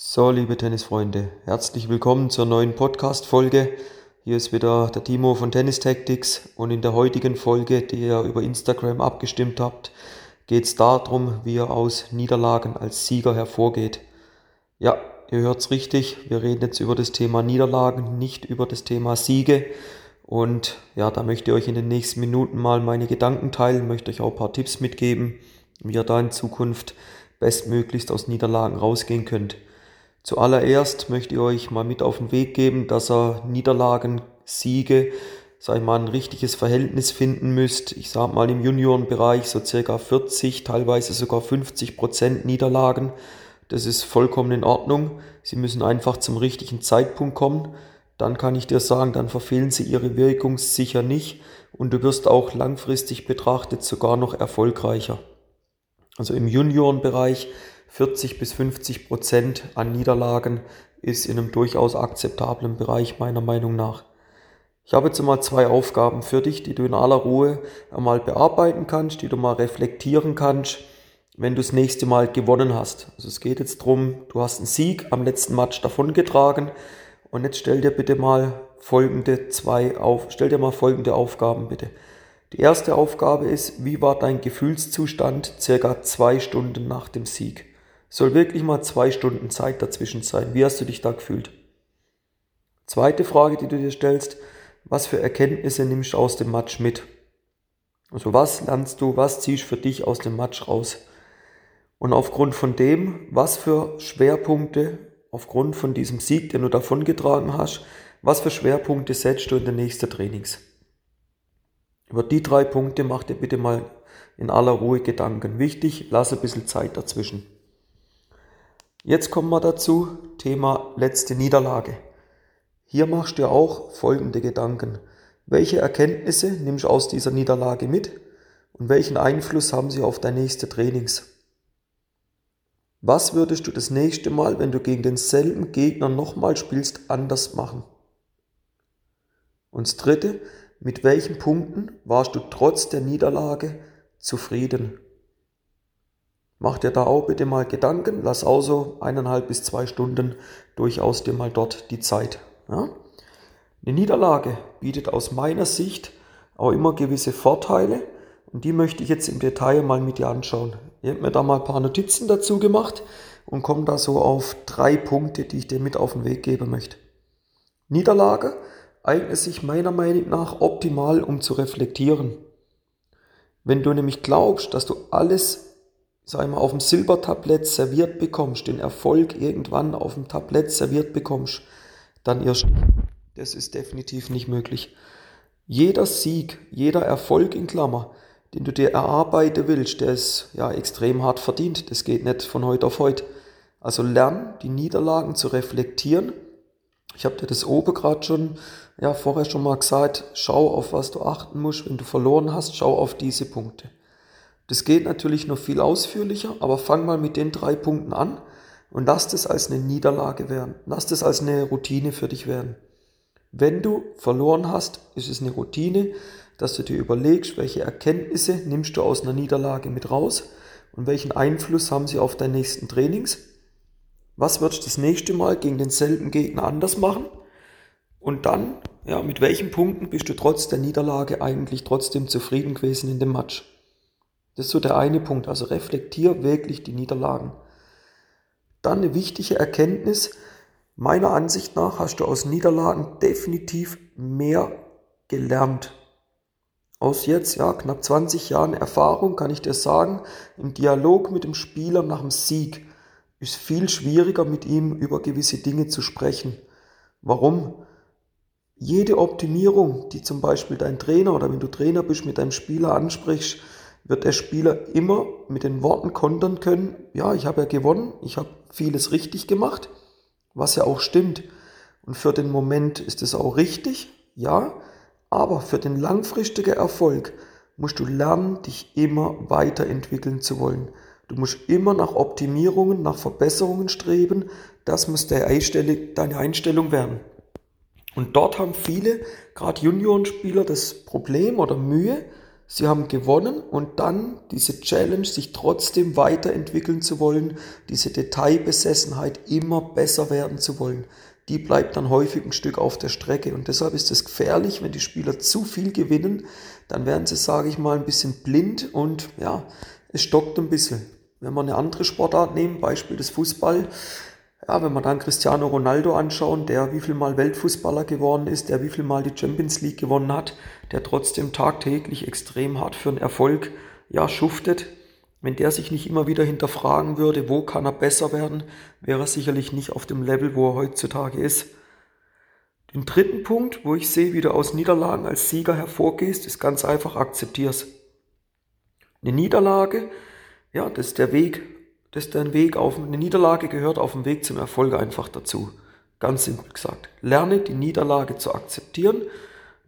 So, liebe Tennisfreunde, herzlich willkommen zur neuen Podcast-Folge. Hier ist wieder der Timo von Tennis Tactics und in der heutigen Folge, die ihr über Instagram abgestimmt habt, geht es darum, wie ihr aus Niederlagen als Sieger hervorgeht. Ja, ihr hört's richtig, wir reden jetzt über das Thema Niederlagen, nicht über das Thema Siege. Und ja, da möchte ich euch in den nächsten Minuten mal meine Gedanken teilen, möchte euch auch ein paar Tipps mitgeben, wie ihr da in Zukunft bestmöglichst aus Niederlagen rausgehen könnt. Zuallererst möchte ich euch mal mit auf den Weg geben, dass ihr Niederlagen, Siege, sag ich mal, ein richtiges Verhältnis finden müsst. Ich sag mal im Juniorenbereich so circa 40, teilweise sogar 50 Prozent Niederlagen. Das ist vollkommen in Ordnung. Sie müssen einfach zum richtigen Zeitpunkt kommen. Dann kann ich dir sagen, dann verfehlen sie ihre Wirkung sicher nicht und du wirst auch langfristig betrachtet sogar noch erfolgreicher. Also im Juniorenbereich 40 bis 50 Prozent an Niederlagen ist in einem durchaus akzeptablen Bereich meiner Meinung nach. Ich habe jetzt mal zwei Aufgaben für dich, die du in aller Ruhe einmal bearbeiten kannst, die du mal reflektieren kannst, wenn du das nächste Mal gewonnen hast. Also es geht jetzt drum, du hast einen Sieg am letzten Match davongetragen und jetzt stell dir bitte mal folgende zwei auf, stell dir mal folgende Aufgaben bitte. Die erste Aufgabe ist, wie war dein Gefühlszustand circa zwei Stunden nach dem Sieg? Soll wirklich mal zwei Stunden Zeit dazwischen sein. Wie hast du dich da gefühlt? Zweite Frage, die du dir stellst, was für Erkenntnisse nimmst du aus dem Match mit? Also was lernst du, was ziehst du für dich aus dem Match raus? Und aufgrund von dem, was für Schwerpunkte, aufgrund von diesem Sieg, den du davongetragen hast, was für Schwerpunkte setzt du in den nächsten Trainings? Über die drei Punkte mach dir bitte mal in aller Ruhe Gedanken. Wichtig, lass ein bisschen Zeit dazwischen. Jetzt kommen wir dazu, Thema letzte Niederlage. Hier machst du auch folgende Gedanken. Welche Erkenntnisse nimmst du aus dieser Niederlage mit und welchen Einfluss haben sie auf dein nächste Trainings? Was würdest du das nächste Mal, wenn du gegen denselben Gegner nochmal spielst, anders machen? Und das dritte, mit welchen Punkten warst du trotz der Niederlage zufrieden? Mach dir da auch bitte mal Gedanken, lass auch so eineinhalb bis zwei Stunden durchaus dir mal dort die Zeit. Ja? Eine Niederlage bietet aus meiner Sicht auch immer gewisse Vorteile und die möchte ich jetzt im Detail mal mit dir anschauen. Ich habe mir da mal ein paar Notizen dazu gemacht und komme da so auf drei Punkte, die ich dir mit auf den Weg geben möchte. Niederlage eignet sich meiner Meinung nach optimal, um zu reflektieren. Wenn du nämlich glaubst, dass du alles sag mal, auf dem Silbertablett serviert bekommst, den Erfolg irgendwann auf dem Tablett serviert bekommst, dann irrst Das ist definitiv nicht möglich. Jeder Sieg, jeder Erfolg in Klammer, den du dir erarbeiten willst, der ist ja extrem hart verdient. Das geht nicht von heute auf heute. Also lern die Niederlagen zu reflektieren. Ich habe dir das oben gerade schon, ja, vorher schon mal gesagt, schau auf was du achten musst, wenn du verloren hast, schau auf diese Punkte. Das geht natürlich noch viel ausführlicher, aber fang mal mit den drei Punkten an und lass das als eine Niederlage werden. Lass das als eine Routine für dich werden. Wenn du verloren hast, ist es eine Routine, dass du dir überlegst, welche Erkenntnisse nimmst du aus einer Niederlage mit raus und welchen Einfluss haben sie auf deine nächsten Trainings. Was würdest du das nächste Mal gegen denselben Gegner anders machen? Und dann, ja, mit welchen Punkten bist du trotz der Niederlage eigentlich trotzdem zufrieden gewesen in dem Match? Das ist so der eine Punkt. Also reflektier wirklich die Niederlagen. Dann eine wichtige Erkenntnis. Meiner Ansicht nach hast du aus Niederlagen definitiv mehr gelernt. Aus jetzt, ja, knapp 20 Jahren Erfahrung kann ich dir sagen, im Dialog mit dem Spieler nach dem Sieg ist viel schwieriger mit ihm über gewisse Dinge zu sprechen. Warum? Jede Optimierung, die zum Beispiel dein Trainer oder wenn du Trainer bist, mit deinem Spieler ansprichst, wird der Spieler immer mit den Worten kontern können, ja, ich habe ja gewonnen, ich habe vieles richtig gemacht, was ja auch stimmt. Und für den Moment ist es auch richtig, ja, aber für den langfristigen Erfolg musst du lernen, dich immer weiterentwickeln zu wollen. Du musst immer nach Optimierungen, nach Verbesserungen streben. Das muss deine Einstellung werden. Und dort haben viele, gerade Juniorenspieler, das Problem oder Mühe, Sie haben gewonnen und dann diese Challenge, sich trotzdem weiterentwickeln zu wollen, diese Detailbesessenheit, immer besser werden zu wollen, die bleibt dann häufig ein Stück auf der Strecke. Und deshalb ist es gefährlich, wenn die Spieler zu viel gewinnen, dann werden sie, sage ich mal, ein bisschen blind und ja, es stockt ein bisschen. Wenn wir eine andere Sportart nehmen, Beispiel des Fußball, ja, wenn wir dann Cristiano Ronaldo anschauen, der wie viel Mal Weltfußballer geworden ist, der wie viel Mal die Champions League gewonnen hat, der trotzdem tagtäglich extrem hart für einen Erfolg, ja, schuftet. Wenn der sich nicht immer wieder hinterfragen würde, wo kann er besser werden, wäre er sicherlich nicht auf dem Level, wo er heutzutage ist. Den dritten Punkt, wo ich sehe, wie du aus Niederlagen als Sieger hervorgehst, ist ganz einfach, akzeptier's. Eine Niederlage, ja, das ist der Weg das ist dein Weg auf eine Niederlage gehört auf dem Weg zum Erfolg einfach dazu. Ganz simpel gesagt. Lerne die Niederlage zu akzeptieren.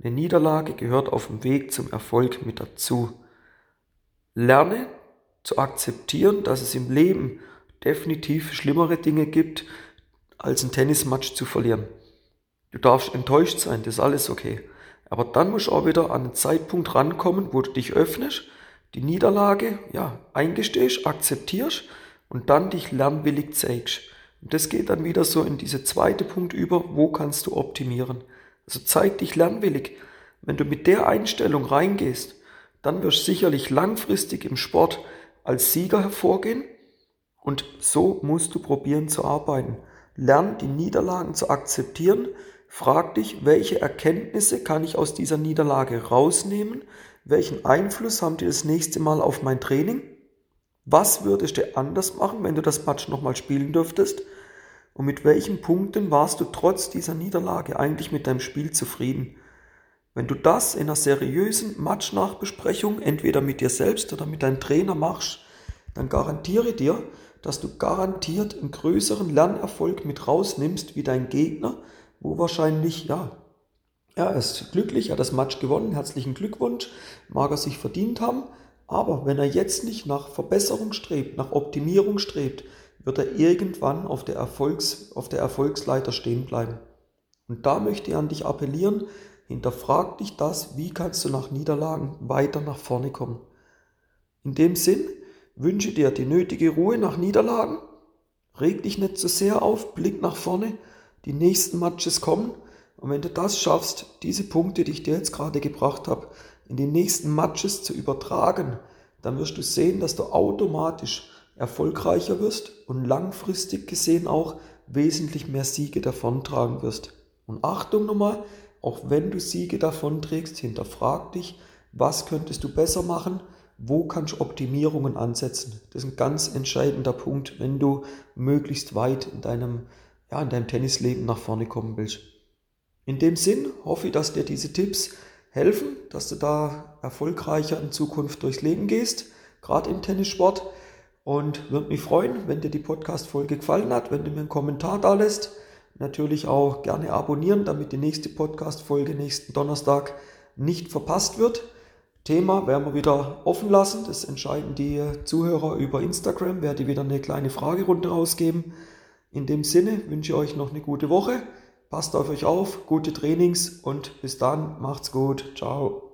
Eine Niederlage gehört auf dem Weg zum Erfolg mit dazu. Lerne zu akzeptieren, dass es im Leben definitiv schlimmere Dinge gibt, als ein Tennismatch zu verlieren. Du darfst enttäuscht sein, das ist alles okay. Aber dann musst du auch wieder an einen Zeitpunkt rankommen, wo du dich öffnest, die Niederlage ja, eingestehst, akzeptierst und dann dich lernwillig zeigst. Und das geht dann wieder so in diese zweite Punkt über, wo kannst du optimieren. Also zeig dich lernwillig. Wenn du mit der Einstellung reingehst, dann wirst du sicherlich langfristig im Sport als Sieger hervorgehen und so musst du probieren zu arbeiten. Lern die Niederlagen zu akzeptieren. Frag dich, welche Erkenntnisse kann ich aus dieser Niederlage rausnehmen? Welchen Einfluss haben die das nächste Mal auf mein Training? Was würdest du anders machen, wenn du das Match nochmal spielen dürftest? Und mit welchen Punkten warst du trotz dieser Niederlage eigentlich mit deinem Spiel zufrieden? Wenn du das in einer seriösen Matchnachbesprechung entweder mit dir selbst oder mit deinem Trainer machst, dann garantiere dir, dass du garantiert einen größeren Lernerfolg mit rausnimmst wie dein Gegner, wo wahrscheinlich, ja, er ist glücklich, er hat das Match gewonnen, herzlichen Glückwunsch, mag er sich verdient haben, aber wenn er jetzt nicht nach Verbesserung strebt, nach Optimierung strebt, wird er irgendwann auf der, Erfolgs, auf der Erfolgsleiter stehen bleiben. Und da möchte ich an dich appellieren, hinterfrag dich das, wie kannst du nach Niederlagen weiter nach vorne kommen. In dem Sinn wünsche dir die nötige Ruhe nach Niederlagen, reg dich nicht zu so sehr auf, blick nach vorne, die nächsten Matches kommen und wenn du das schaffst, diese Punkte, die ich dir jetzt gerade gebracht habe, in die nächsten Matches zu übertragen, dann wirst du sehen, dass du automatisch erfolgreicher wirst und langfristig gesehen auch wesentlich mehr Siege davontragen wirst. Und Achtung nochmal, auch wenn du Siege davonträgst, hinterfrag dich, was könntest du besser machen, wo kannst du Optimierungen ansetzen. Das ist ein ganz entscheidender Punkt, wenn du möglichst weit in deinem, ja, in deinem Tennisleben nach vorne kommen willst. In dem Sinn hoffe ich, dass dir diese Tipps helfen, dass du da erfolgreicher in Zukunft durchs Leben gehst, gerade im Tennissport. Und würde mich freuen, wenn dir die Podcast-Folge gefallen hat, wenn du mir einen Kommentar da lässt. Natürlich auch gerne abonnieren, damit die nächste Podcast-Folge nächsten Donnerstag nicht verpasst wird. Thema werden wir wieder offen lassen. Das entscheiden die Zuhörer über Instagram. Werde wieder eine kleine Fragerunde rausgeben. In dem Sinne wünsche ich euch noch eine gute Woche. Passt auf euch auf, gute Trainings und bis dann, macht's gut, ciao.